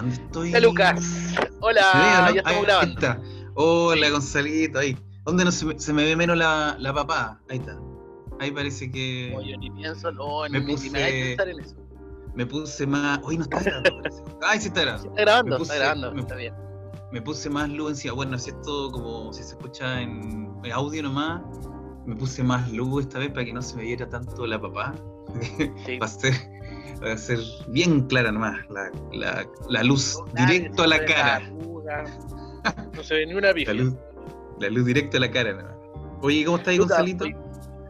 ¿dónde estoy? Hola Lucas. Hola, Ahí grabando. está. Hola, Gonzalito, ahí. ¿Dónde no se, me, se me ve menos la, la papá? Ahí está. Ahí parece que No, yo ni pienso, no, Me ni, puse- me pensar en eso. me puse más. Hoy no está grabando. parece. Ay, sí está grabando. Está grabando, Me puse- está grabando, me- está bien. Me puse más luz encima. Bueno, si esto como si se escucha en audio nomás, me puse más luz esta vez para que no se me viera tanto la papá. Sí. va, a ser, va a ser bien clara nomás la, la, la luz directo a la No cara. arruga, No se ve ni una La pifia. luz, la luz directo a la cara nomás. Oye, ¿cómo estás, Gonzalito?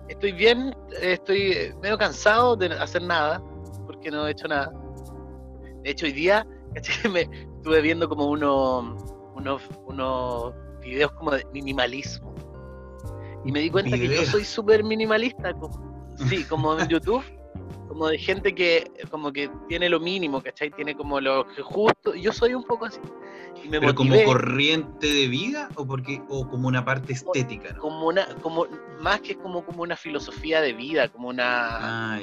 Estoy, bien, estoy medio cansado de hacer nada, porque no he hecho nada. De hecho, hoy día me estuve viendo como unos, unos, unos videos como de minimalismo. Y me di cuenta que yo soy súper minimalista. como- sí, como en YouTube, como de gente que como que tiene lo mínimo, ¿cachai? Tiene como lo que justo. Yo soy un poco así. Y me ¿Pero como corriente de vida o porque o como una parte estética? ¿no? como una, como más que como, como una filosofía de vida, como una Ah,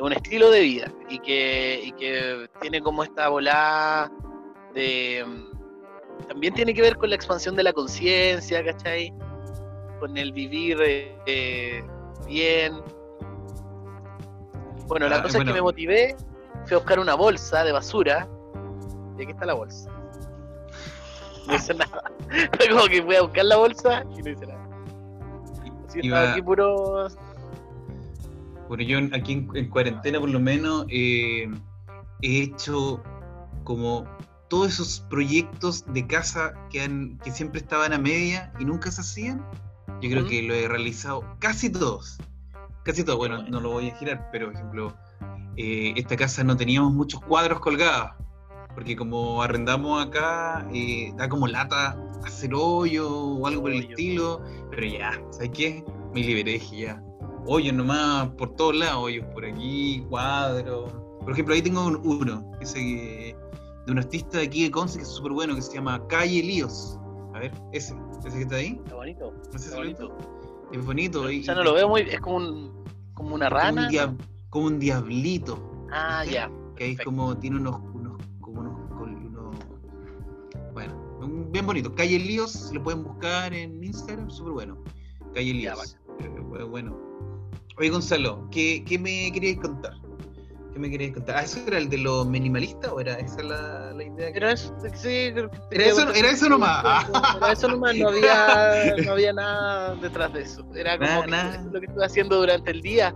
un estilo de vida y que, y que tiene como esta volada de también tiene que ver con la expansión de la conciencia, ¿cachai? Con el vivir eh, bien. Bueno, la Ah, cosa es que me motivé, fui a buscar una bolsa de basura. ¿Y aquí está la bolsa? No hice nada. Fue como que fui a buscar la bolsa y no hice nada. Así que Iba- estaba aquí puro Bueno, yo aquí en, en cuarentena por lo menos eh, he hecho como todos esos proyectos de casa que, han, que siempre estaban a media y nunca se hacían. Yo creo que lo he realizado casi todos. Casi todos. Bueno, no lo voy a girar, pero por ejemplo, eh, esta casa no teníamos muchos cuadros colgados. Porque como arrendamos acá, eh, da como lata hacer hoyo o algo por el estilo. Pero ya, ¿sabes qué? Me liberé, dije ya hoyos nomás por todos lados, hoyos por aquí, cuadros. Por ejemplo, ahí tengo un- uno, ese que- de un artista de aquí de Conce que es súper bueno, que se llama Calle Líos. A ver, ese, ese que está ahí. Está bonito. ¿No sé Está bonito. Es bonito. y- Ya no lo veo muy. Es como un. Como una como rana. un, como un diablito. Ah, ya. Que ahí perfecto. como tiene unos, unos, como unos, bueno, un- bien bonito. Calle Líos, lo pueden buscar en Instagram, súper bueno. Calle Líos. Eh, bu- bueno. Oye, Gonzalo, ¿qué, qué me queríais contar? ¿Qué me queríais contar? Ah, ¿eso era el de los minimalistas o era esa la, la idea? que- Era eso, sí, creo que Era eso- era eso nomás. Era eso nomás, no había, no había nada detrás de eso. Era como que lo que estuve haciendo durante el día.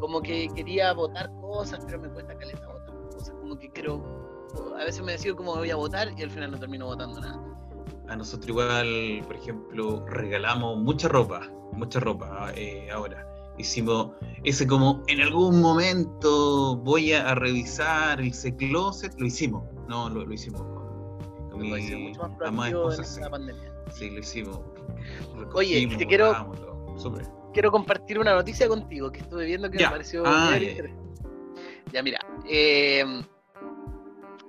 Como que quería votar cosas, pero me cuesta caleta votar cosas. Como que quiero. A veces me decido cómo voy a votar y al final no termino votando nada. A nosotros igual, por ejemplo, regalamos mucha ropa, mucha ropa eh, ahora. Hicimos ese como en algún momento voy a, revisar ese closet, lo hicimos, no, lo, lo hicimos con, con mi mucho más esposa, sí, sí, lo hicimos. Oye, te quiero- quiero compartir una noticia contigo que estuve viendo que Ya. me pareció Ah, bien ya, ya. interesante. Ya, mira, eh,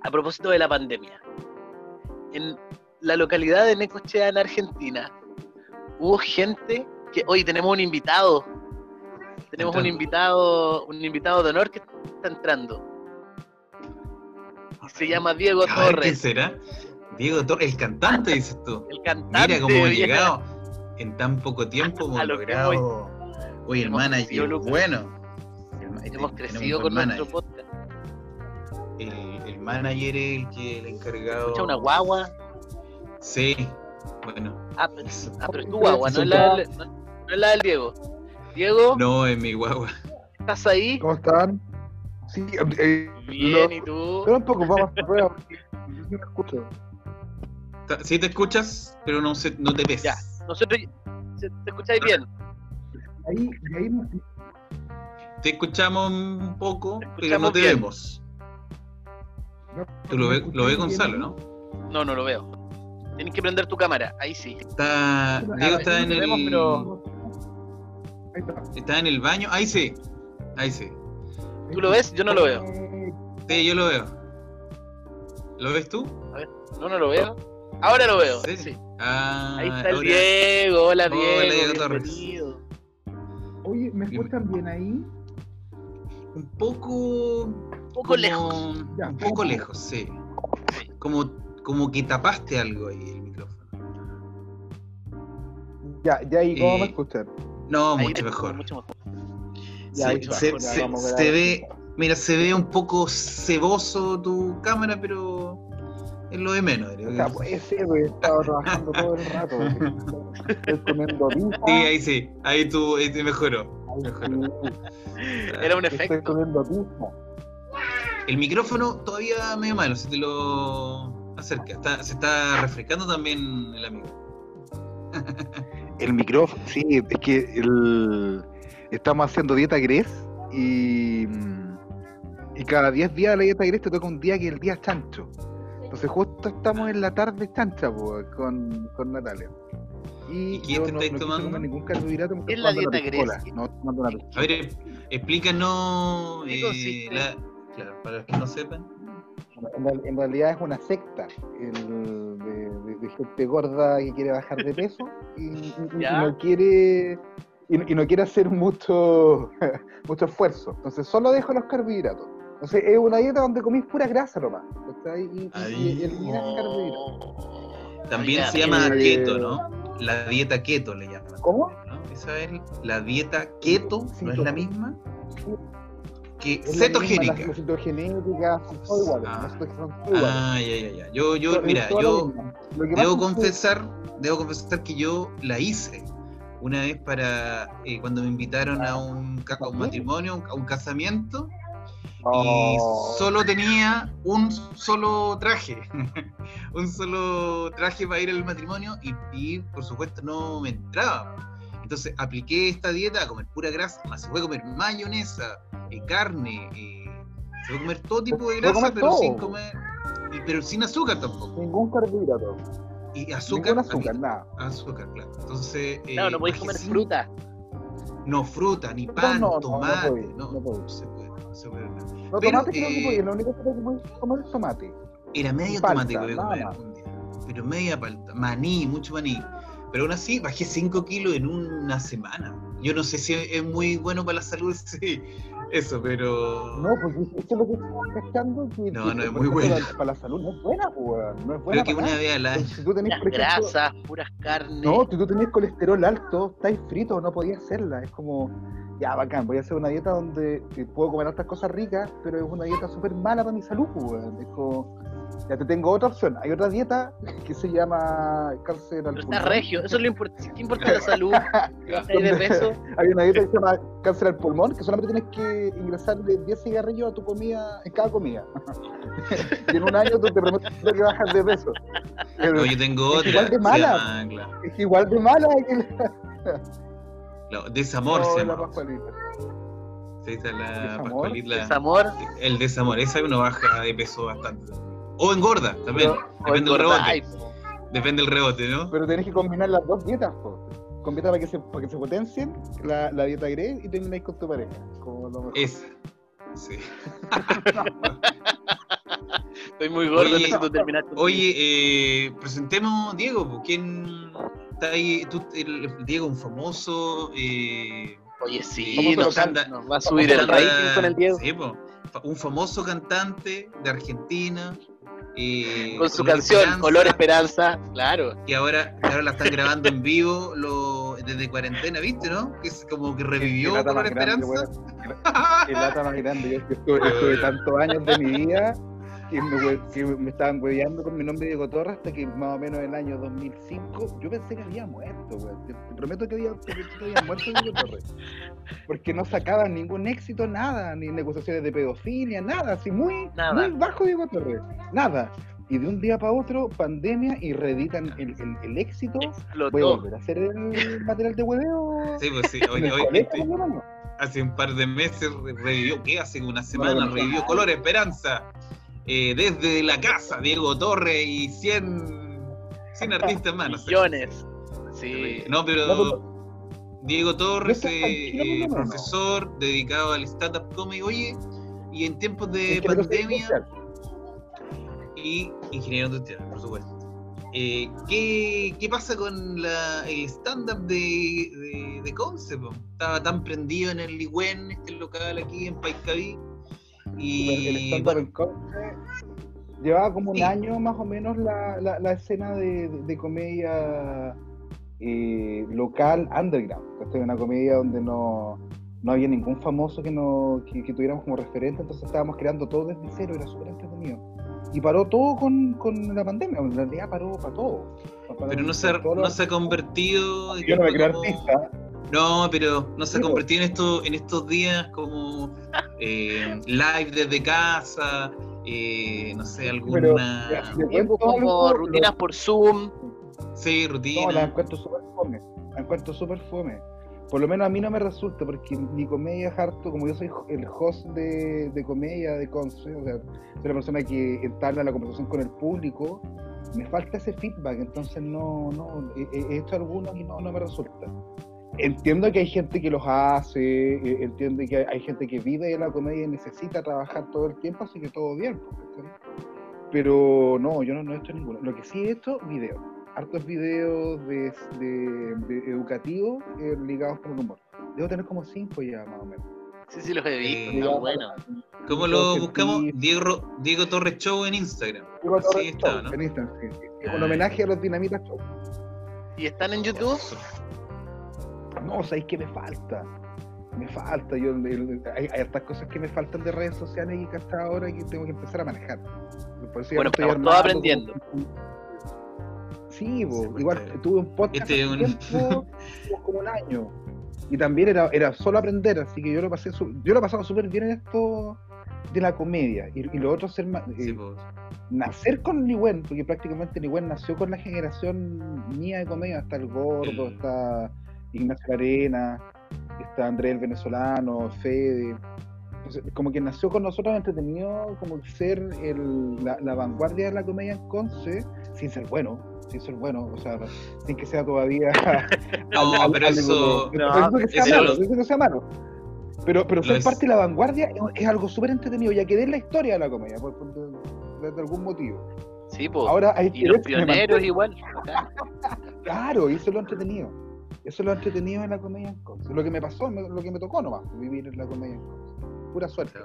a propósito de la pandemia, en la localidad de Necochea, en Argentina, hubo gente que hoy tenemos un invitado, tenemos un invitado, un invitado de honor que está entrando. Se llama Diego A ver, ¿quién Torres, será? Diego Torres, el cantante, dices tú. el cantante. Mira cómo hemos de- llegado en tan poco tiempo, hemos logrado. Oye, el manager, bueno. El Hemos este- crecido con buen nuestro manager. podcast. El, el manager es el que el encargado. Escucha una guagua. Sí, bueno. Ah, pero, ah, pero es tu guagua, no es la, no, no es la del Diego. Diego, No, es mi guagua. ¿estás ahí? ¿Cómo están? Sí, eh, Bien, lo- ¿y tú? Espera un poco, vamos a prueba porque yo sí me escucho. Ta- Sí te escuchas, pero no, se, no te ves. Ya. Nosotros, ¿se- ¿te escucháis bien? Ahí, ahí me- Te escuchamos un poco, pero no te bien. vemos. no- Tú lo ¿me ves, lo ve escuchan Gonzalo? ¿no? No, no lo veo. Tienes que prender tu cámara, ahí sí. Está, Diego está no en el, vemos, pero- está. está en el baño. Ahí sí, ahí sí. ¿Tú lo ves? Yo no lo veo. Sí, yo lo veo. ¿Lo ves tú? No, no lo veo. Ahora lo veo, ¿Sí? sí. Ah, Ahí está el Diego. Hola, Hola, Diego. Torres. bienvenido. Oye, ¿me escuchan bien ahí? Un poco. Un poco como- lejos. Ya, Un poco lejos, sí. como, como que tapaste algo ahí el micrófono. Ya, ya ahí, ¿cómo Eh, me escuchan? No, Ahí mucho mejor. mucho mejor. Ya, Sí, ahí está, se, ve, mira, se ve un poco ceboso tu cámara, pero es lo de menos. O sea, puede ser, porque he estado trabajando todo el rato. Estoy comiendo pizza. Sí, ahí sí, ahí tú ahí te mejoró. ahí mejoró. sí, Era un Estoy efecto. comiendo pizza. El micrófono todavía medio malo, si te lo acerca. Está, se está refrescando también el amigo. El micrófono, sí, es que el, estamos haciendo dieta Gres y, y cada 10 días de la dieta Gres te toca un día que es el día chancho. Entonces justo estamos en la tarde chancha po, con, con Natalia. Y, ¿Y yo te no, estáis no quise tomando? ningún carbohidrato. me ¿Qué es la dieta Gres? No, tomando una piscola. A ver, explícanos. ¿Qué eh, la- claro, para los que no sepan. En, real- en realidad es una secta el de, gente gorda que quiere bajar de peso y, y- y Ya. no quiere y, y no quiere hacer mucho mucho esfuerzo. Entonces solo dejo los carbohidratos. Entonces es una dieta donde comís pura grasa nomás. Y, y, Ahí. y eliminas carbohidratos. Oh. También se llama eh, keto, ¿no? La dieta keto le llaman. ¿Cómo? ¿no? Esa es la dieta keto, Sí, ¿no es la misma? Que Es la misma, cetogénica. Las, las cetogenéticas son todas iguales. Ah. las son todas iguales. Ah, ya, ya, ya. Yo, yo, Son- mira, yo lo. Lo debo es que- confesar, debo confesar que yo la hice una vez para eh, cuando me invitaron a un, a un matrimonio, a un casamiento, y Oh. solo tenía un solo traje, un solo traje para ir al matrimonio y, y, por supuesto no me entraba. Entonces apliqué esta dieta a comer pura grasa, más se puede comer mayonesa, eh, carne, eh, se puede comer todo tipo de grasa, pero todo. sin comer, pero sin azúcar tampoco. Ningún carbohidrato. Y azúcar, Ningún azúcar, mí- nada. azúcar, claro. Entonces, eh, Claro, no podéis comer fruta. No, fruta, ni No, pan, no, no, no tomate, no, no no se puede, no se puede. nada. No, Pero, tomate creo eh, que podía, lo único que podía comer es tomate. Era medio Palta, tomate que voy a comer un día, pero media palta, maní, mucho maní. Pero aún así bajé 5 kilos en una semana. Yo no sé si es muy bueno para la salud sí, eso, pero... No, porque esto es lo que estamos cachando. Que, No, que, no es muy buena. Para, para la salud no es buena, pues, weón, no es buena. creo que una vez al año. Si tú tenés, ejemplo, grasas, puras carnes. No, si tú tenés colesterol alto, estáis frito, no podías hacerla. Es como, ya, bacán, voy a hacer una dieta donde eh, puedo comer otras cosas ricas, pero es una dieta súper mala para mi salud, pues, weón. Es como, ya te tengo otra opción. Hay otra dieta que se llama cáncer al Pero pulmón. estás regio, eso es lo importante. ¿Qué importa la salud? De peso. Hay una dieta que se llama cáncer al pulmón, que solamente tienes que ingresarle 10 cigarrillos a tu comida, en cada comida. y en un año tú te prometes que bajas de peso. Pero No, yo tengo es otra. igual de mala. llama, claro, es igual de mala que la, desamor no, se la llama. Se dice la ¿Desamor? Pascualita. Desamor. El desamor, esa uno baja de peso bastante. O engorda también. Depende del rebote. Ay, Depende del rebote, ¿no? Pero tenés que combinar las dos dietas, po. Combina para que se, para que se potencien la, la dieta Grey y termináis con tu pareja. Como lo mejor. Esa. Sí. Estoy muy gordo, Oye, necesito terminar. Oye, eh, presentemos Diego. pues, ¿Quién está ahí? Tú, el, el Diego, un famoso. Eh, Oye, sí, nos, va a subir el rating con el Diego. sí, po. Un famoso cantante de Argentina. Eh, Con su Color canción, Esperanza, Color Esperanza, claro. Que ahora, ahora la están grabando en vivo lo, desde cuarentena, ¿viste, no? Que es como que revivió Color más grande, Esperanza. weón. Qué lata más grande. Yo, yo estuve, estuve tantos años de mi vida que me, hue- que me estaban hueveando con mi nombre Diego Torres hasta que más o menos en el año 2005 yo pensé que había muerto, weón. Te, te prometo que había, que había muerto Diego Torres. Porque no sacaban ningún éxito, nada, ni negociaciones de pedofilia, nada, así muy, Nada. muy bajo Diego Torres, nada. Y de un día para otro, pandemia y reeditan el, el, el éxito. Voy a Explotó. volver a hacer el material de hueveo. Sí, pues sí. este, hace un par de meses re- revivió, ¿qué? Hace una semana no, no, revivió no. Color Esperanza. Eh, desde la casa, Diego Torre y 100, 100 artistas más. No, sé. Millones. Sí. No, pero No, Diego Torres, eh, profesor dedicado al stand-up comedy. Oye, y en tiempos de Ingeniero pandemia y ingeniero industrial, por supuesto. Eh, ¿qué, qué pasa con la, el stand-up de, de, de Conce? po? Estaba tan prendido en el Ligüen, este local aquí en Paiscaví. El Y stand-up bueno, Llevaba como Sí. un año más o menos la, la, la escena de, de- de comedia eh, local underground. ¿cachai? Una comedia donde no, no había ningún famoso que, no, que, que tuviéramos como referente, entonces estábamos creando todo desde cero, era súper entretenido. Y paró todo con, con la pandemia, en realidad paró para todo. Pero no se, no se ha convertido. Yo no me creo como- artista. No, pero no se ha Sí, convertido en, esto, en estos días como eh, live desde casa, eh, no sé, Pero, alguna. ya, pues, cuento como algo, rutinas por Zoom. Sí, No, la encuentro súper fome. La encuentro súper fome. Por lo menos a mí no me resulta, porque mi comedia es harto, como yo soy el host de, de comedia de Conce, o sea, soy la persona que entabla la conversación con el público, me falta ese feedback, entonces no, no, he, he hecho algunos y no, no me resulta. Entiendo que hay gente que los hace, eh, entiendo que hay, gente que vive de la comedia y necesita trabajar todo el tiempo, así que todo bien. pues. Pero no, yo no, no he hecho ninguno. Lo que sí he hecho, videos. Hartos videos de, de- de educativos eh, ligados con el humor. Debo tener como cinco ya, más o menos. Sí, sí, los he visto. Eh, buenos. ¿Cómo lo buscamos? Diego, Diego Torres Show en Instagram. Diego Sí, Torres está, Show, ¿no? en Instagram, sí, sí. Es Ah. un homenaje a los Dinamitas Show. ¿Y están en YouTube? No, ¿sabéis qué me falta? Me falta. Yo, el- el- hay, hay hartas cosas que me faltan de redes sociales y que hasta ahora que tengo que empezar a manejar. Por eso Bueno, estamos todos aprendiendo. como- Sí, bo, igual tuve un podcast este un- tiempo, como un año. Y también era, era solo aprender, así que yo lo pasé su- yo lo he pasado súper bien en esto de la comedia. Y, y lo otro ser Sí, eh, pues. nacer con Liwen, porque prácticamente Liwen nació con la generación mía de comedia, está el gordo, El- está Ignacio Arena, está Andrés el venezolano, Fede. Entonces, como que nació con nosotros entretenido, como ser el- la, la vanguardia de la comedia en Conce, sin ser bueno, sin ser bueno, o sea, sin que sea todavía. No, pero eso- No, que sea eso malo, lo- que sea malo. Pero, pero ser es. parte de la vanguardia es, es algo súper entretenido, ya que es la historia de la comedia, por, por- de, de algún motivo. Sí, pues. Ahora hay Y los pioneros igual. Claro, y eso es lo entretenido. Eso es lo entretenido en la comedia en Conce. Lo que me pasó, me- lo que me tocó nomás, vivir en la comedia en Conce. Pura suerte.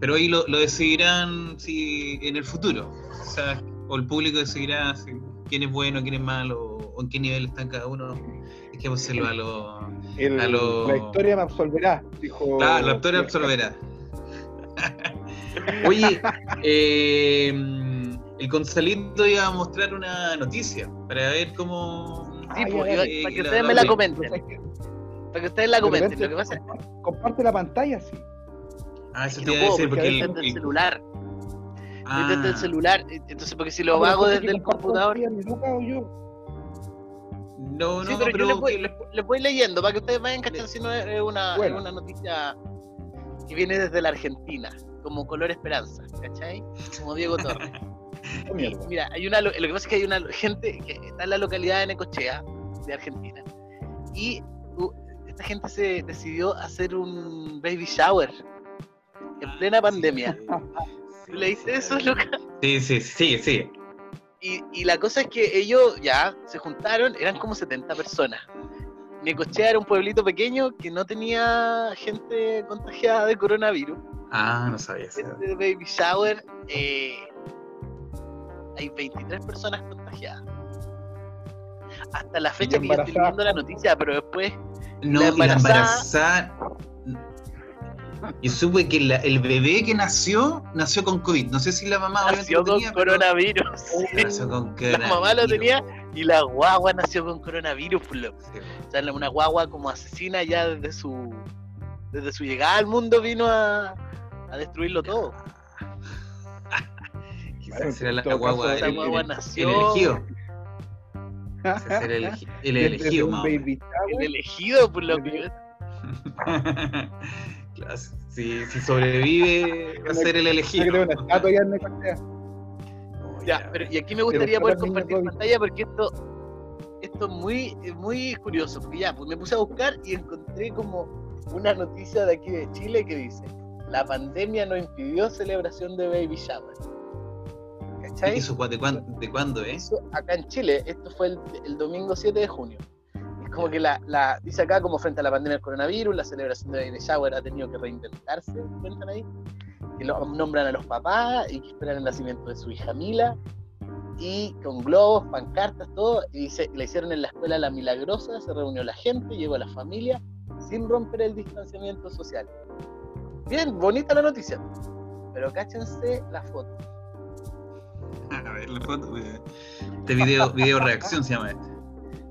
Pero ahí lo, lo decidirán si en el futuro. O sea, o el público decidirá si- quién es bueno, quién es malo, o en qué nivel están cada uno. Hay que hacerlo a lo. El- A lo- La historia me absolverá, dijo. La, la historia absorberá. Oye, eh, el Gonzalito iba a mostrar una noticia para ver cómo. Sí, pues, ya, para que ustedes me la comenten. Que Para que ustedes la comenten. Lo que pasa es Comparte la pantalla, sí. Ah, eso que te iba a puedo decir porque el- desde el el- celular. ah, Es desde el celular. Entonces, porque si lo Ah, hago desde el computador. No, no, Sí, pero, yo les voy, que- les, les voy leyendo para que ustedes vayan cachando si no es una, es Bueno. una noticia que viene desde la Argentina, como color esperanza, ¿cachai? Como Diego Torres. Y, mira, hay una, lo que pasa es que hay una gente que está en la localidad de Necochea, de Argentina, y uh, esta gente se decidió hacer un baby shower en plena pandemia. Sí, ¿Tú leíste sí, eso, sí. Luca? Sí, sí, sí, sí. Y, y la cosa es que ellos ya se juntaron, eran como 70 personas. Necochea era un pueblito pequeño que no tenía gente contagiada de coronavirus. Ah, no sabía eso. Este baby shower, eh, hay 23 personas contagiadas. Hasta la fecha que yo estoy viendo la noticia, pero después No, La y la embarazada- embarazada. Y supe que la- el bebé que nació, nació con COVID. No sé si la mamá nació con tenía, pero coronavirus. Nació con La coronavirus. mamá lo tenía y la guagua nació con coronavirus. loco. Sí. O sea, una guagua como asesina ya desde su desde su llegada al mundo vino a, a destruirlo todo. En la guagua, el, el- guagua el nació, elegido. El, el elegido, mamá. baby shower, el elegido, por lo que Claro, si, si sobrevive, va a ser el Yo elegido. ya pero y aquí me gustaría poder compartir pantalla porque esto, esto es muy, muy curioso. Porque ya, pues me puse a buscar y encontré como una noticia de aquí de Chile que dice: La pandemia no impidió celebración de baby shower. ¿Cachai? ¿Eso cua- de, cuándo, de cuándo, eh? Eso acá en Chile, esto fue el, el domingo 7 de junio. Es como que la, la, dice acá, como frente a la pandemia del coronavirus, la celebración de Baby Shower ha tenido que reinventarse, cuentan ahí, que lo, nombran a los papás y que esperan el nacimiento de su hija Mila, y con globos, pancartas, todo, y dice, la hicieron en la escuela La Milagrosa, se reunió la gente, llegó la familia, sin romper el distanciamiento social. Bien, bonita la noticia, pero cáchense la foto. A ver, la foto. Este video, video reacción se llama este.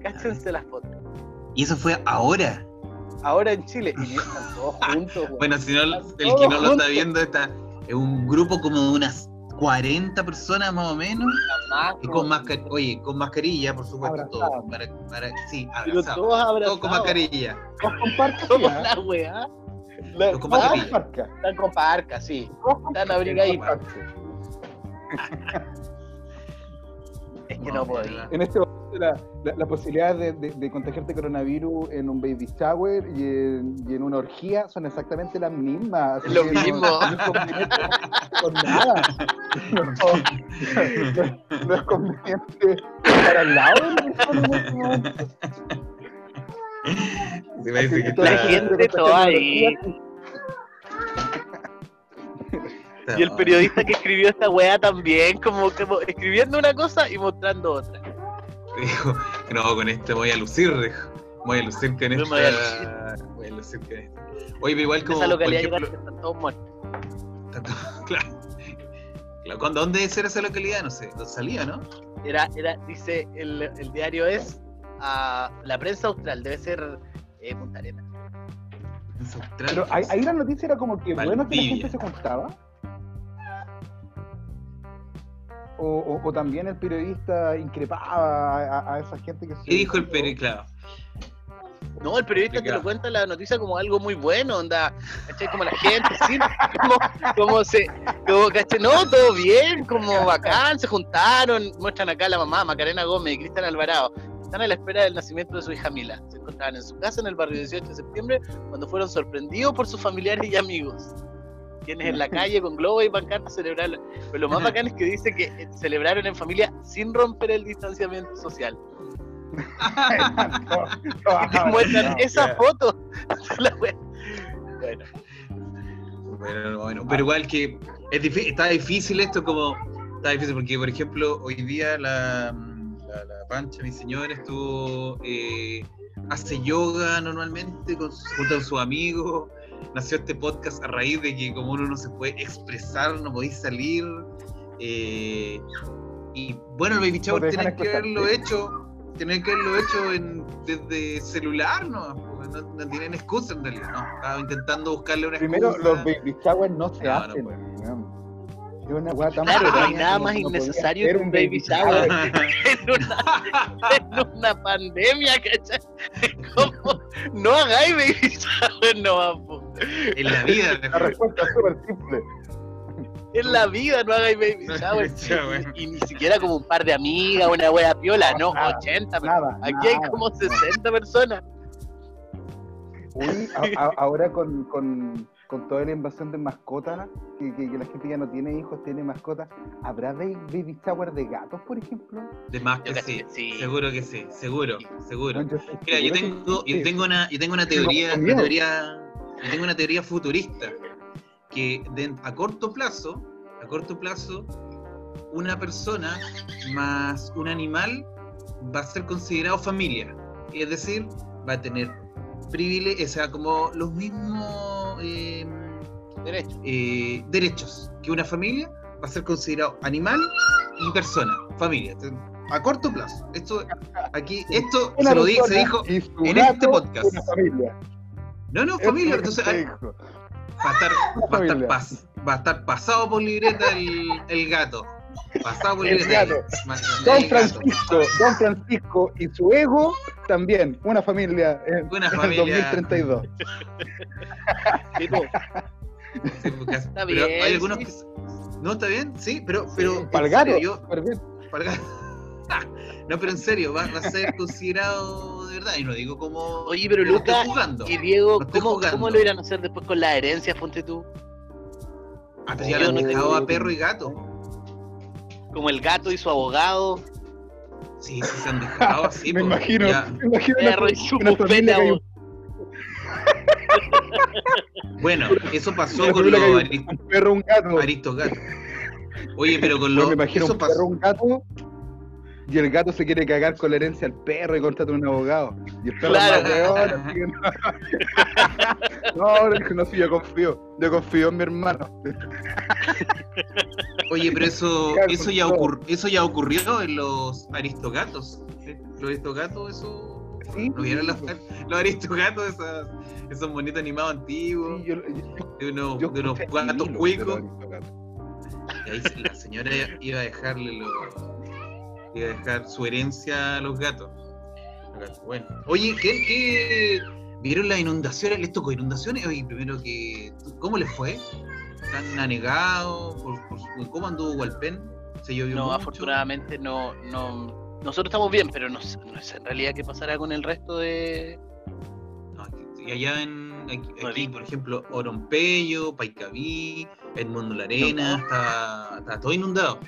Cáchense la foto. Y eso fue ahora. Ahora en Chile, y están todos juntos. Bueno, si no, el Todos que no lo está viendo está es un grupo como de unas 40 personas más o menos. Más, Y con mascarilla, oye, con mascarilla, por supuesto, todo. Abrazados. Para, para, sí, abrazados. todos abrazados. Todo con mascarilla. Todos con parca, Todos con Todos mascarilla. Están con parca, sí. Todos Están abrigaditos. Es que No, no podía. En este momento la, la, la posibilidad de, de, de contagiarte coronavirus en un baby shower y en, y en una orgía son exactamente las mismas. Lo mismo. No, es conveniente con nada. No, no- no es conveniente estar al lado de nosotros en este. Se me dice que toda La está- gente está toda ahí. Está- Y el periodista que escribió esta weá también, como, como escribiendo una cosa y mostrando otra. Dijo, no, con este voy a lucir, dijo. Voy a lucir con esta. voy a Voy a lucir con esta. Oye, pero igual En como, esa por localidad ejemplo, que están todos muertos. Tanto- claro. Claro, ¿cuándo- ¿Dónde debe ser esa localidad? No sé. Salía, ¿no? Era, era, dice, el, el diario es a la prensa austral, debe ser eh, Punta Arenas. Pero ahí, ahí la noticia era como que bueno que la gente se juntaba. O, o- o también el periodista increpaba a, a- esa gente que se. ¿Qué dijo el? Claro. No, el periodista te lo cuenta la noticia como algo muy bueno, onda, ¿cachai? Como la gente, sí, como, como se, como, ¿cachai? No, todo bien, como bacán, se juntaron, muestran acá a la mamá, Macarena Gómez y Cristian Alvarado, están a la espera del nacimiento de su hija Mila, se encontraban en su casa en el barrio 18 de septiembre, cuando fueron sorprendidos por sus familiares y amigos, quienes en la calle con globos y pancartas celebraron, pero lo más bacán es que dice que eh, celebraron en familia sin romper el distanciamiento social. Y te muestran esa foto. Wea. Bueno, Bueno, bueno, pero igual que es está difícil esto como está difícil porque por ejemplo hoy día la, la, la Pancha, mi señora, estuvo eh, hace yoga normalmente con, su- junto con sus amigos. Nació este podcast a raíz de que como uno no se puede expresar, no podéis salir. eh, y bueno, el baby shower tienen que haberlo hecho, tienen que haberlo hecho en, desde celular, ¿no? No, no tienen excusa en realidad, ¿no? Estaba intentando buscarle una Primero, excusa. los baby showers no se No, no hacen. puede. Weón. Es una weá tan Claro, no hay nada más no innecesario que un baby shower. en una, en una pandemia, ¿cachai? ¿Cómo? No hagáis baby shower, no vamos. en la vida, La respuesta es súper simple. En la vida no hagáis baby No, shower. Y, y ni siquiera como un par de amigas, una wea piola, no, Nada, 80. Nada. Aquí hay como 60 personas. Uy, a- a- ahora con, con, con toda la invasión de mascotas, que, que- que la gente ya no tiene hijos, tiene mascotas, ¿habrá ba- baby shower de gatos, por ejemplo? De más que sí, seguro que sí, seguro, seguro. No, yo Mira, yo tengo, yo tengo una, yo tengo una teoría, una teoría, yo tengo una teoría futurista que de- a corto plazo, a corto plazo, una persona más un animal va a ser considerado familia, es decir, va a tener privilegios, o sea, como los mismos eh, Derecho. eh, derechos que una familia, va a ser considerado animal y persona, familia. A corto plazo. Esto, aquí, esto se lo di- se dijo. en este podcast. No, no, Eso familia. Entonces, ah, va a estar, va a estar, familia. pas- va a estar pasado por libreta el, el gato. Pasado por El libreta. gato. Ma- Don. Francisco, Don Francisco y su ego también, una familia en, Una en familia. 2032. Tipo, Sí, porque- Está pero bien, hay algunos sí. que. No, está bien, sí, pero. pero en Para el gato, serio, yo- súper bien. para el gato. No, pero en serio, va, va a ser considerado de verdad. Y no digo como. oye, pero Lucas jugando. y Diego, No ¿cómo. ¿cómo lo irán a hacer después con la herencia, ponte tú? Ah, pero ya lo han dejado a perro y gato. Como el gato y su abogado. Sí, sí se han dejado así. me po. imagino, Ya. me imagino un, vos. Bueno, eso pasó con los un- perro, un gato. Oye, pero con los. me imagino Eso un perro, pasó. un gato, y el gato se quiere cagar con la herencia al perro y contrata un abogado. Y el perro Claro. es que no. no, no, sí, yo confío. Yo confío en mi hermano. Oye, pero eso, eso, ya todo. ocur- eso ya ocurrió en los aristogatos. Los aristogatos, eso. Sí, ¿No vieron los, los aristogatos, esos, esos bonitos animados antiguos? Sí, yo, yo, de unos, de unos gatos cuicos. los. Y ahí la señora iba a dejarle lo, iba a dejar su herencia a los gatos. Bueno. Oye, ¿qué, qué vieron las inundaciones? ¿Les tocó inundaciones? Oye, primero que. ¿Cómo les fue? ¿Están anegados? ¿Por, por su- ¿Cómo anduvo Hualpén? ¿Se llovió No, mucho? afortunadamente no, no. Nosotros estamos bien, pero no sé, no sé en realidad qué pasará con el resto de. No, y allá en. Aquí, No aquí, por ejemplo, Orompeyo, Paicaví, Edmundo La Arena, está, está todo inundado.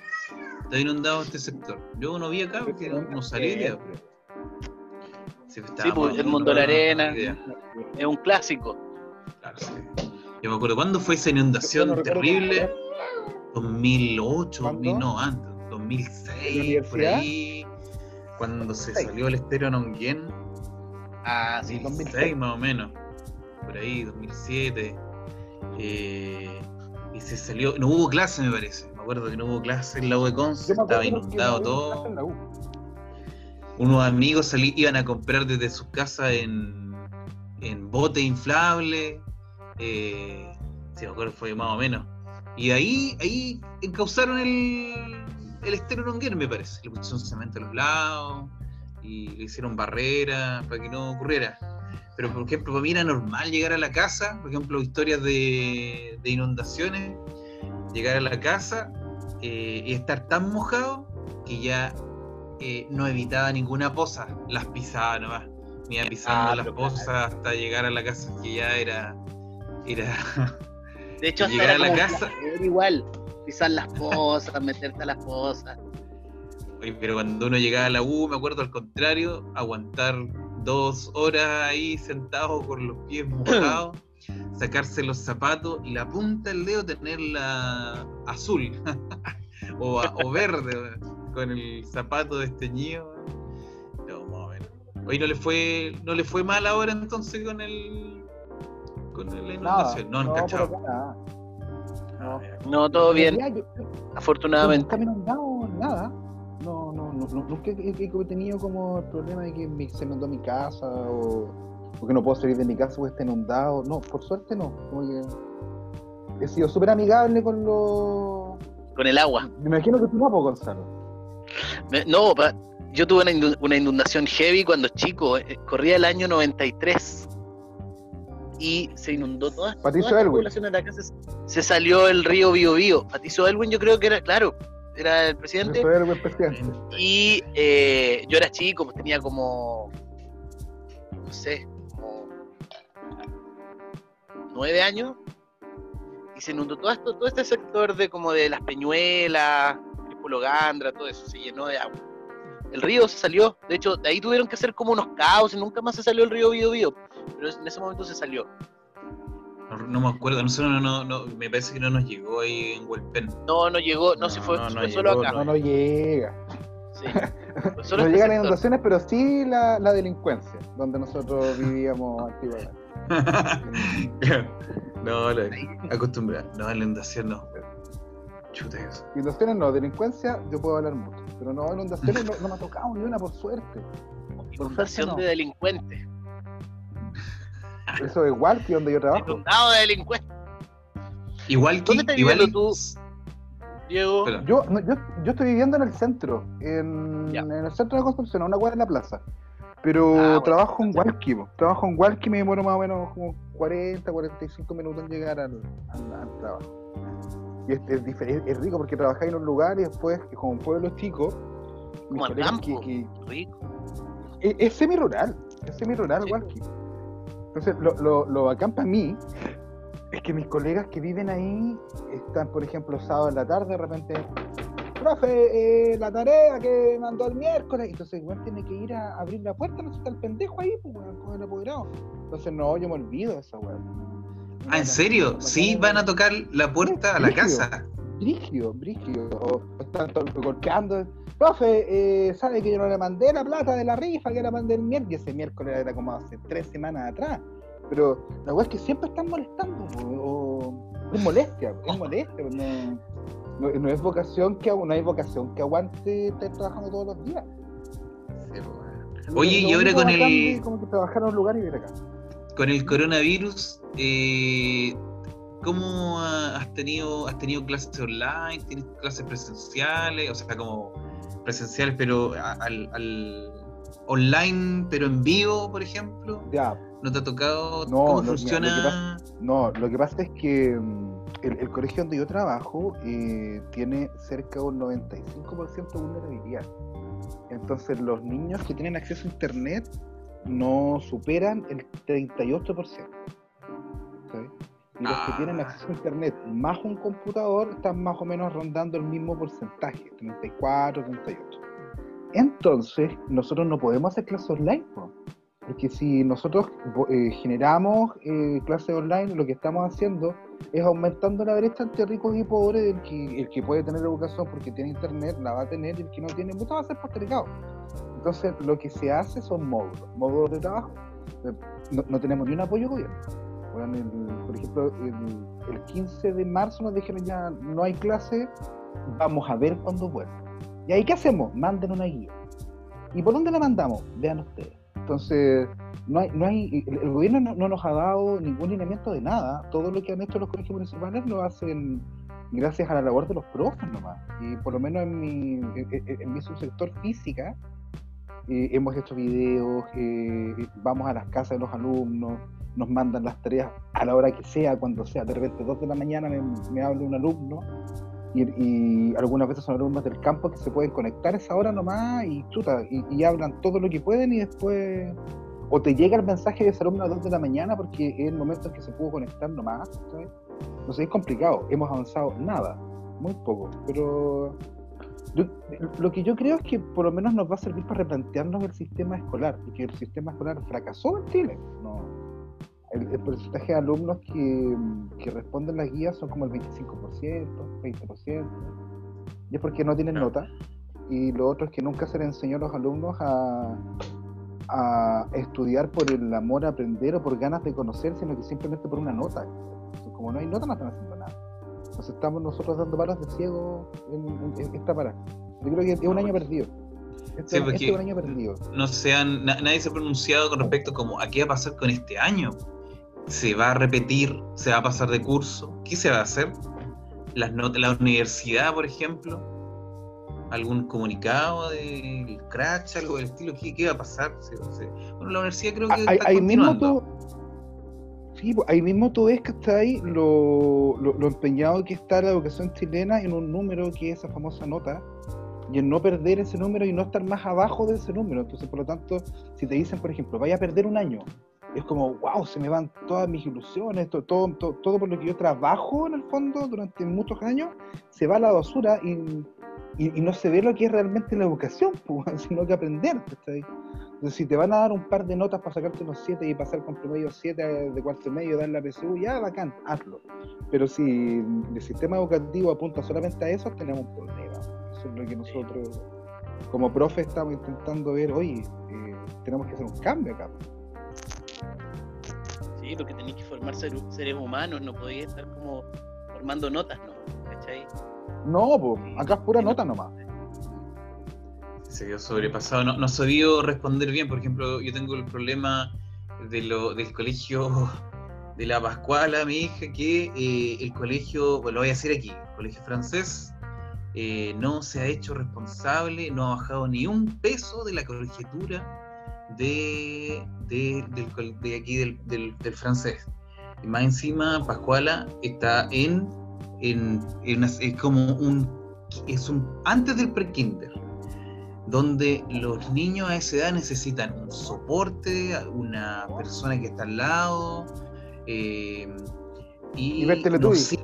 Está inundado este sector. Yo no vi acá porque no, no salí de. Sí, pues, Sí, pues, en Edmundo otra La Arena. idea. Es un clásico. Claro, sí. Yo me acuerdo cuándo fue esa inundación no terrible. cómo 2008, ¿Cuándo? 2000, no, antes, ¿En la 2006, por ahí. Cuando se salió el estéreo Nonguén, Ah, sí. 2006 más o menos, por ahí, 2007. eh, y se salió, no hubo clase me parece, acuerdo que no hubo clase en la U de Conce, estaba inundado todo. unos amigos salí, iban a comprar desde sus casas en, en bote inflable. Eh, si me acuerdo, fue más o menos. Y ahí, ahí encauzaron el, el estero me parece. Le pusieron cemento a los lados y le hicieron barreras para que no ocurriera. Pero, por ejemplo, para mí era normal llegar a la casa, por ejemplo, historias de, de inundaciones, llegar a la casa eh, y estar tan mojado que ya eh, no evitaba ninguna poza, las pisaba nomás. Me iba pisando Ah, las pero pozas hasta llegar a la casa, que ya era. era De hecho, Llegar era a la casa- placer igual. Pisar las cosas, meterte a las. Oye, pero cuando uno llegaba a la U, me acuerdo al contrario, aguantar dos horas ahí sentado con los pies mojados, sacarse los zapatos y la punta del dedo tenerla azul o, o verde con el zapato desteñido. No, más o menos. Oye, ¿no le fue, no le fue mal ahora entonces con el con la Nada, inundación? No, han no, cachado. nada. No. No, todo En bien, afortunadamente. Inundado nada. No, no, no, no, nunca he, he- he tenido como el problema de que mi- se inundó mi casa o, o que no puedo salir de mi casa porque está inundado. No, por suerte no. Como que he sido súper amigable con los. Con el agua. Me imagino que tú no, Gonzalo. Me- No, pa- yo tuve una, inundación heavy cuando chico. eh, Corría el año 93. Y se inundó toda, Patricio toda la Elwin. población de la casa. Se, se salió el río Biobío. Patricio Elwin yo creo que era, claro, era el presidente. Eso era el buen presidente. Y eh, yo era chico, pues tenía como, no sé, nueve años. Y se inundó todo esto, todo este sector de como de las Peñuelas, Gandra, todo eso, se llenó de agua. El río se salió, de hecho, de ahí tuvieron que hacer como unos caos y nunca más se salió el río Bío Bío. Pero en ese momento se salió. No, no me acuerdo, nosotros no, no, no, me parece que no nos llegó ahí en Huelpen. No, no llegó, no, se fue, No, no fue solo llegó, acá. No, no llega. Sí. No este llegan las sector. inundaciones, pero sí la, la delincuencia, donde nosotros vivíamos antiguamente. no, la, acostumbrado. No, la inundación no. Chuta eso. Inundaciones no, delincuencia yo puedo hablar mucho. Pero no, inundaciones no, no me ha tocado ni una, por suerte. Inundación no. de delincuentes. Eso es igual que donde yo trabajo. Inundado de delincuentes. Igual que. ¿Dónde estás igual, tú? Diego. Yo, no, yo, yo estoy viviendo en el centro, en, el centro de Concepción, a una cuadra en la plaza. Pero Ah, bueno, trabajo en Walkie, trabajo en Walkie me demoro más o menos como 40, 45 minutos en llegar al, al- al trabajo. Y es, es, es rico porque trabajáis en un lugar y después, como un pueblo chico, Como colegas campo. que- que- Rico. es, es semi-rural, es semi-rural Sí. Walkie. Entonces, lo, lo, lo bacán para mí es que mis colegas que viven ahí están, por ejemplo, sábado en la tarde, de repente profe, eh, la tarea que mandó el miércoles. Entonces, igual tiene que ir a abrir la puerta, no está el pendejo ahí, pues, weón, con el apoderado. Entonces, no, yo me olvido de esa weón. Ah, ¿en serio? Sí, van a tocar la puerta a la casa. Brigio, brigio. O están todos golpeando. Profe, eh, ¿sabe que yo no le mandé la plata de la rifa que la mandé el miércoles? Ese miércoles era como hace tres semanas atrás. Pero la weá es que siempre están molestando. O, es molestia, es molestia. No, no, no es vocación que no hay vocación que aguante estar trabajando todos los días. Sí, weón. Lo- Oye, y ahora con el- Como que trabajar en un lugar y ir acá. Con el coronavirus, eh, ¿cómo has tenido, has tenido clases online? ¿Tienes clases presenciales? O sea, como presenciales, pero a- al, al- online, pero en vivo, por ejemplo. Ya, ¿No te ha tocado? No, ¿Cómo no, mira, lo que funciona? No, lo que pasa es que mm, el, el colegio donde yo trabajo eh, tiene cerca de un 95% de vulnerabilidad. Entonces los niños que tienen acceso a internet no superan el 38%. ¿sabes? Y los que Ah. tienen acceso a internet más un computador están más o menos rondando el mismo porcentaje, 34, 38. Entonces, nosotros no podemos hacer clases online, po. porque si nosotros eh, generamos eh, clases online, lo que estamos haciendo es aumentando la brecha entre ricos y pobres, el que, el que puede tener educación porque tiene internet la va a tener, el que no tiene, mucho va a ser postergado. Entonces, lo que se hace son módulos, módulos de trabajo. No, no tenemos ni un apoyo gobierno. Bueno, el- por ejemplo, el, el 15 de marzo nos dijeron ya no hay clase, vamos a ver cuándo vuelva. ¿Y ahí qué hacemos? Manden una guía. ¿Y por dónde la mandamos? Vean ustedes. Entonces, no hay, no hay, el, gobierno no, no nos ha dado ningún lineamiento de nada. Todo lo que han hecho los colegios municipales lo hacen gracias a la labor de los profes nomás. Y por lo menos en mi, en, mi subsector física, eh, hemos hecho videos, eh, vamos a las casas de los alumnos, nos mandan las tareas a la hora que sea, cuando sea. De repente, dos de la mañana me, habla un alumno y, algunas veces son alumnos del campo que se pueden conectar esa hora nomás y chuta, y hablan todo lo que pueden y después o te llega el mensaje de ese alumno a las 2 de la mañana porque es el momento en que se pudo conectar nomás. ¿sabes? Entonces es complicado, hemos avanzado nada, muy poco, pero yo- lo que yo creo es que por lo menos nos va a servir para replantearnos el sistema escolar, porque el sistema escolar fracasó en Chile. No, el, el porcentaje de alumnos que, que responden las guías son como el 25%, 20%, y es porque no tienen nota. Y lo otro es que nunca se le enseñó a los alumnos a, a estudiar por el amor a aprender o por ganas de conocer, sino que simplemente por una nota. Como no hay nota, no están haciendo nada. Entonces estamos nosotros dando palos de ciego en, en- en esta parada. Yo creo que es un año perdido. Este, Sí, este es un año perdido. No se han, na- nadie se ha pronunciado con respecto como a qué va a pasar con este año. ¿Se va a repetir? ¿Se va a pasar de curso? ¿Qué se va a hacer? Las notas, la universidad, por ejemplo, algún comunicado del crash, algo del estilo, ¿qué, qué va a pasar? Se- se- Bueno, la universidad creo que Ah, Ahí, está ahí mismo tú. Sí, pues, ahí mismo tú ves que está ahí lo, lo, lo empeñado que está la educación chilena en un número que es esa famosa nota y en no perder ese número y no estar más abajo de ese número. Entonces, por lo tanto, si te dicen, por ejemplo, vaya a perder un año, es como, wow, se me van todas mis ilusiones, to- todo, todo, todo por lo que yo trabajo en el fondo durante muchos años, se va a la basura y, y, y no se ve lo que es realmente la educación, pues, sino que aprender. ¿cachai? Entonces, si te van a dar un par de notas para sacarte unos 7 y pasar con promedio 7 de cuarto medio, dar la PSU, ya bacán, hazlo. Pero si el sistema educativo apunta solamente a eso, tenemos un problema. Eso es lo que nosotros, como profe, estamos intentando ver, oye, eh, tenemos que hacer un cambio acá. Sí, porque tenéis que formar ser- seres humanos, no podéis estar como formando notas, ¿no? ¿Cachai? No, pues, acá es pura nota nomás. se vio sobrepasado, no, no sabido responder bien. Por ejemplo, yo tengo el problema de lo, del colegio de la Pascuala, mi hija, que eh, el colegio, bueno, lo voy a decir aquí, el colegio francés eh, no se ha hecho responsable, no ha bajado ni un peso de la colegiatura de, de aquí del, del- del francés. Y más encima, Pascuala está en, en, en una- es como un, es un, antes del pre-kinder donde los niños a esa edad necesitan un soporte, una persona que está al lado, eh, y, Y ver no Teletubbies. sé,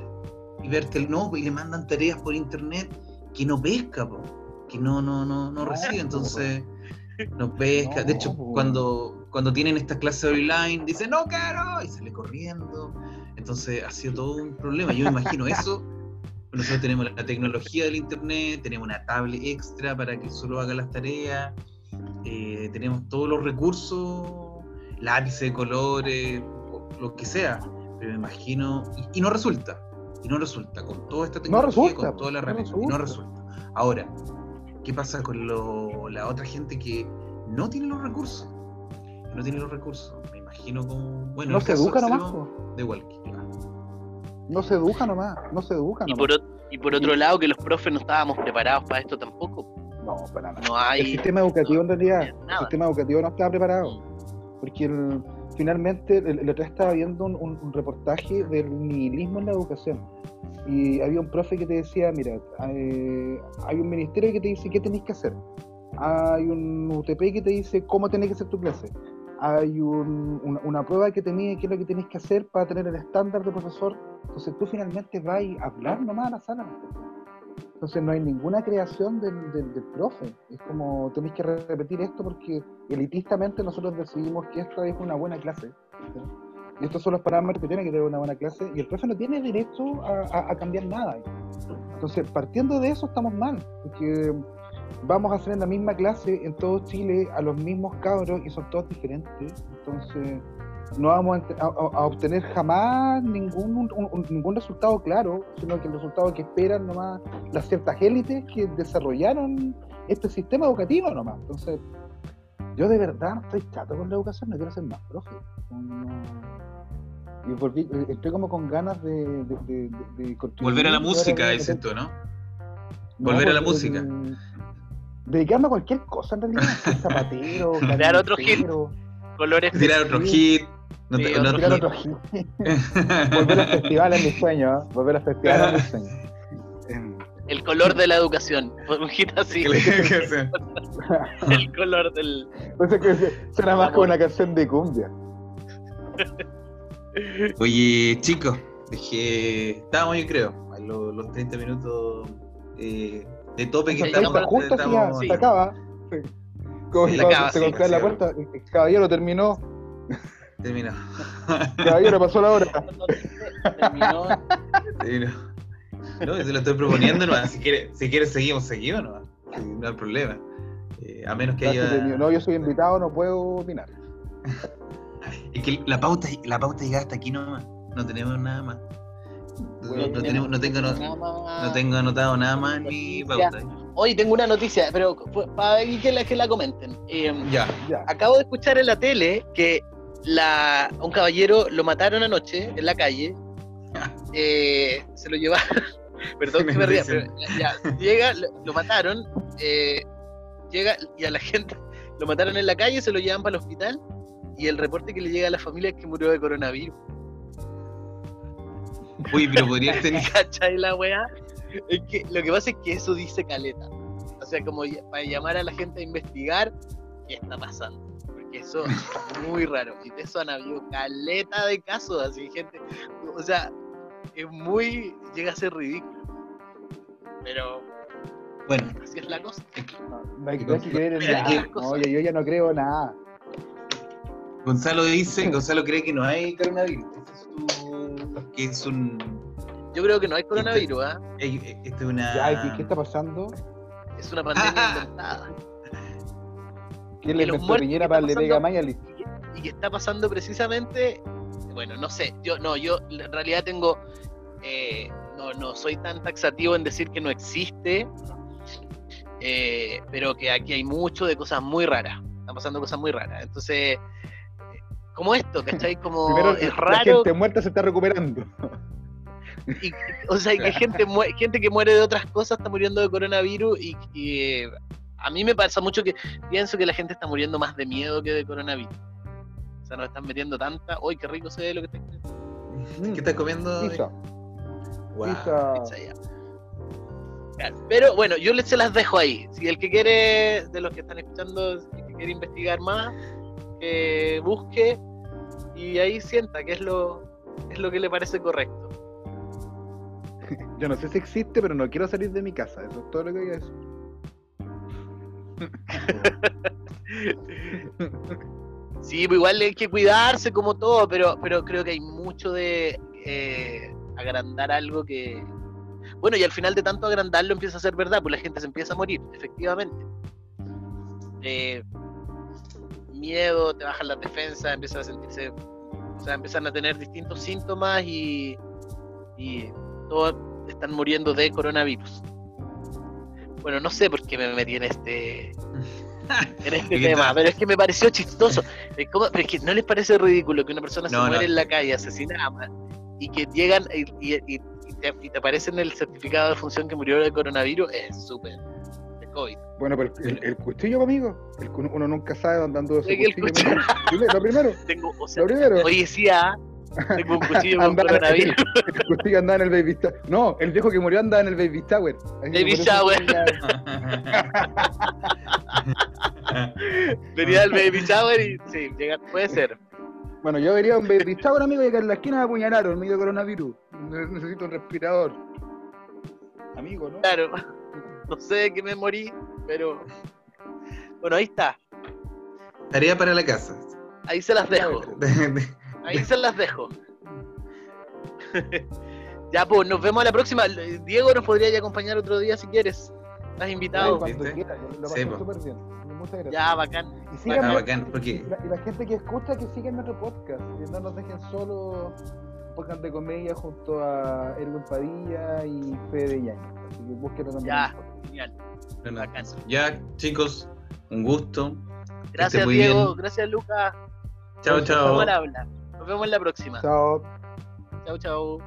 y ver tel- no, y le mandan tareas por internet que no pesca, po, que no, no, no, no recibe, entonces no pesca. De No, hecho, cuando, cuando tienen estas clases online, dicen, no quiero, y sale corriendo. Entonces ha sido todo un problema. Yo me imagino eso. Nosotros tenemos la tecnología del internet, tenemos una tablet extra para que solo haga las tareas, eh, tenemos todos los recursos, lápices de colores, lo que sea. Pero me imagino, y, y no resulta, y no resulta, con toda esta tecnología, resulta, con toda la no herramienta, y no resulta. resulta. Ahora, ¿qué pasa con lo- la otra gente que no tiene los recursos? No tiene los recursos. Me imagino como. Bueno, No el se educa nomás. De claro. no se educa nomás, no se educa Y nomás. por, y por otro lado, que los profes no estábamos preparados para esto tampoco. No, para nada. No El hay. sistema educativo en realidad, el nada. sistema educativo no estaba preparado. Porque el- finalmente el, el otro día estaba viendo un, reportaje del nihilismo en la educación. Y había un profe que te decía, mira, eh, hay un ministerio que te dice qué tenés que hacer. Hay un UTP que te dice cómo tenés que hacer tu clase. Hay un- una, prueba que te mide qué es lo que tenés que hacer para tener el estándar de profesor. Entonces tú finalmente vas a hablar nomás a la sala. Entonces no hay ninguna creación del, del, profe. Es como tenéis que repetir esto porque elitistamente nosotros decidimos que esta es una buena clase. ¿sí? Y estos son los parámetros que tiene que tener una buena clase y el profe no tiene derecho a- a cambiar nada. Entonces, partiendo de eso estamos mal, porque vamos a hacer en la misma clase en todo Chile a los mismos cabros y son todos diferentes. Entonces, no vamos a, obtener jamás ningún, un- un- ningún resultado claro, sino que el resultado que esperan nomás las ciertas élites que desarrollaron este sistema educativo nomás. Entonces, yo de verdad estoy chato con la educación, no quiero ser más profe. No- Y volví- eh, estoy como con ganas de, de. Volver a la música, dices tú, ¿no? no, volver a la música. Dedicarme a cualquier cosa en realidad. Zapatero, Crear otro hit. Colores. Tirar otro hit. No Sí, te- otro no- Tirar otro hit. Volver a festivales es mi sueño. ¿eh? Volver a festivales es mi sueño. El color de la educación. Un hit así. El color del. Que suena más como una canción de cumbia. Oye, chicos, dejé. Estábamos, yo creo, a lo- los, 30 minutos eh, de tope que estamos. justo se, estamos- se acaba. Sí. Como Sí, cuando acaba, se sí, golpea la sí. puerta, el caballero terminó, Terminó. caballero pasó la hora. Terminó. Terminó. No, yo se lo estoy proponiendo, no, si quieres si quiere seguimos, seguimos, no, Sí, no hay problema. Eh, a menos que Ya se haya. terminó. No, yo soy invitado, no puedo opinar. Es que la pauta, la pauta llega hasta aquí nomás. No tenemos nada más. No, Bueno, no tenemos, no, tengo, no, tengo anotado nada más Noticia. pauta. Hoy tengo una noticia, pero para que la, que la comenten. Eh, Ya. Ya. acabo de escuchar en la tele que la, un caballero lo mataron anoche en la calle. Eh, se lo llevaron. Perdón que me ría, pero ya, llega, lo, lo mataron. eh, llega y a la gente lo mataron en la calle, se lo llevan para el hospital. Y el reporte que le llega a la familia es que murió de coronavirus. Uy, pero podría tener. ¿Cachai la weá? Es que lo que pasa es que eso dice caleta. O sea, como para llamar a la gente a investigar qué está pasando. Porque eso es muy raro. Y de eso han habido caleta de casos, así, gente. O sea, es muy. llega a ser ridículo. Pero Bueno, así es la cosa. Yo, yo ya no creo nada. Gonzalo dice, Gonzalo cree que no hay coronavirus. Ese es su- que es un. Yo creo que no hay coronavirus, ¿ah? eh, eh, Esto es una. Ya, ¿y ¿qué, qué está pasando? Es una pandemia inventada. ¿Quién le inventó Piñera que para le pega Mayali? y que, y que está pasando precisamente, bueno, no sé, yo no, yo en realidad tengo, eh, no, no soy tan taxativo en decir que no existe, eh, pero que aquí hay mucho de cosas muy raras, están pasando cosas muy raras, entonces, como esto, ¿cachai? Como Primero, es la raro, gente muerta se está recuperando. y, o sea, que gente, gente que muere de otras cosas está muriendo de coronavirus y, y, eh, a mí me pasa mucho que pienso que la gente está muriendo más de miedo que de coronavirus. O sea, nos están metiendo tanta. ¡Uy, qué rico se ve lo que está comiendo! ¿Qué estás comiendo? Pizza. Guau. Pizza. Pizza ya. Claro, Pero bueno, yo les se las dejo ahí. Si el que quiere, de los que están escuchando, el que quiere investigar más, que busque y ahí sienta que es lo, es lo que le parece correcto. Yo no sé si existe, pero no quiero salir de mi casa. Eso es todo lo que decir. Sí, pues igual hay que cuidarse como todo, pero, pero creo que hay mucho de eh, agrandar algo que... Bueno, y al final de tanto agrandarlo empieza a ser verdad, pues la gente se empieza a morir, efectivamente. Eh, miedo, te bajan las defensas, empiezan a sentirse, o sea, empiezan a tener distintos síntomas y, y todos están muriendo de coronavirus. Bueno, no sé por qué me metí en este en este ¿Y qué tema, tal? pero es que me pareció chistoso. Es como- pero es que no les parece ridículo que una persona se muere no. en la calle asesinada y que llegan y, y- y- y te, y te aparece en el certificado de función que murió de coronavirus? Es súper COVID. Bueno, pero el, el- el cuchillo, amigo. El uno nunca sabe dónde anduvo ese Es que el cuchillo. cuchillo- Primero, Lo primero, Tengo, o sea, lo primero. oye, sí, ah, tengo un cuchillo con coronavirus. El cuchillo andaba en el baby tower. No, el viejo que murió andaba en el baby tower. Baby ya- Venía del baby shower y sí, llega, puede ser. Bueno, yo vería un baby tower, amigo, y que en la esquina me apuñalaron, medio coronavirus. Ne- Necesito un respirador. Amigo, ¿no? Claro, no sé de qué me morí, pero bueno, ahí está. Tarea para la casa. Ahí se las dejo. Ahí se las dejo. ya, pues, nos vemos a la próxima. Diego nos podría ya acompañar otro día si quieres. Estás invitado. Cuando ¿viste? quiera, yo lo Sí, pasé súper bien. Muchas gracias. Ya, bacán. Y Ah, síganme, bacán, porque y la, y la gente que escucha, que siga nuestro podcast. Que no nos dejen solo podcast de comedia junto a Erwin Padilla y Fede Yañez. Así que búsquenlo también. Ya. Genial. Bacán. ya, chicos, un gusto. Gracias, Diego. bien. Gracias, Lucas. Chao, chao. Nos vemos en la próxima. Chao. Chao, chao.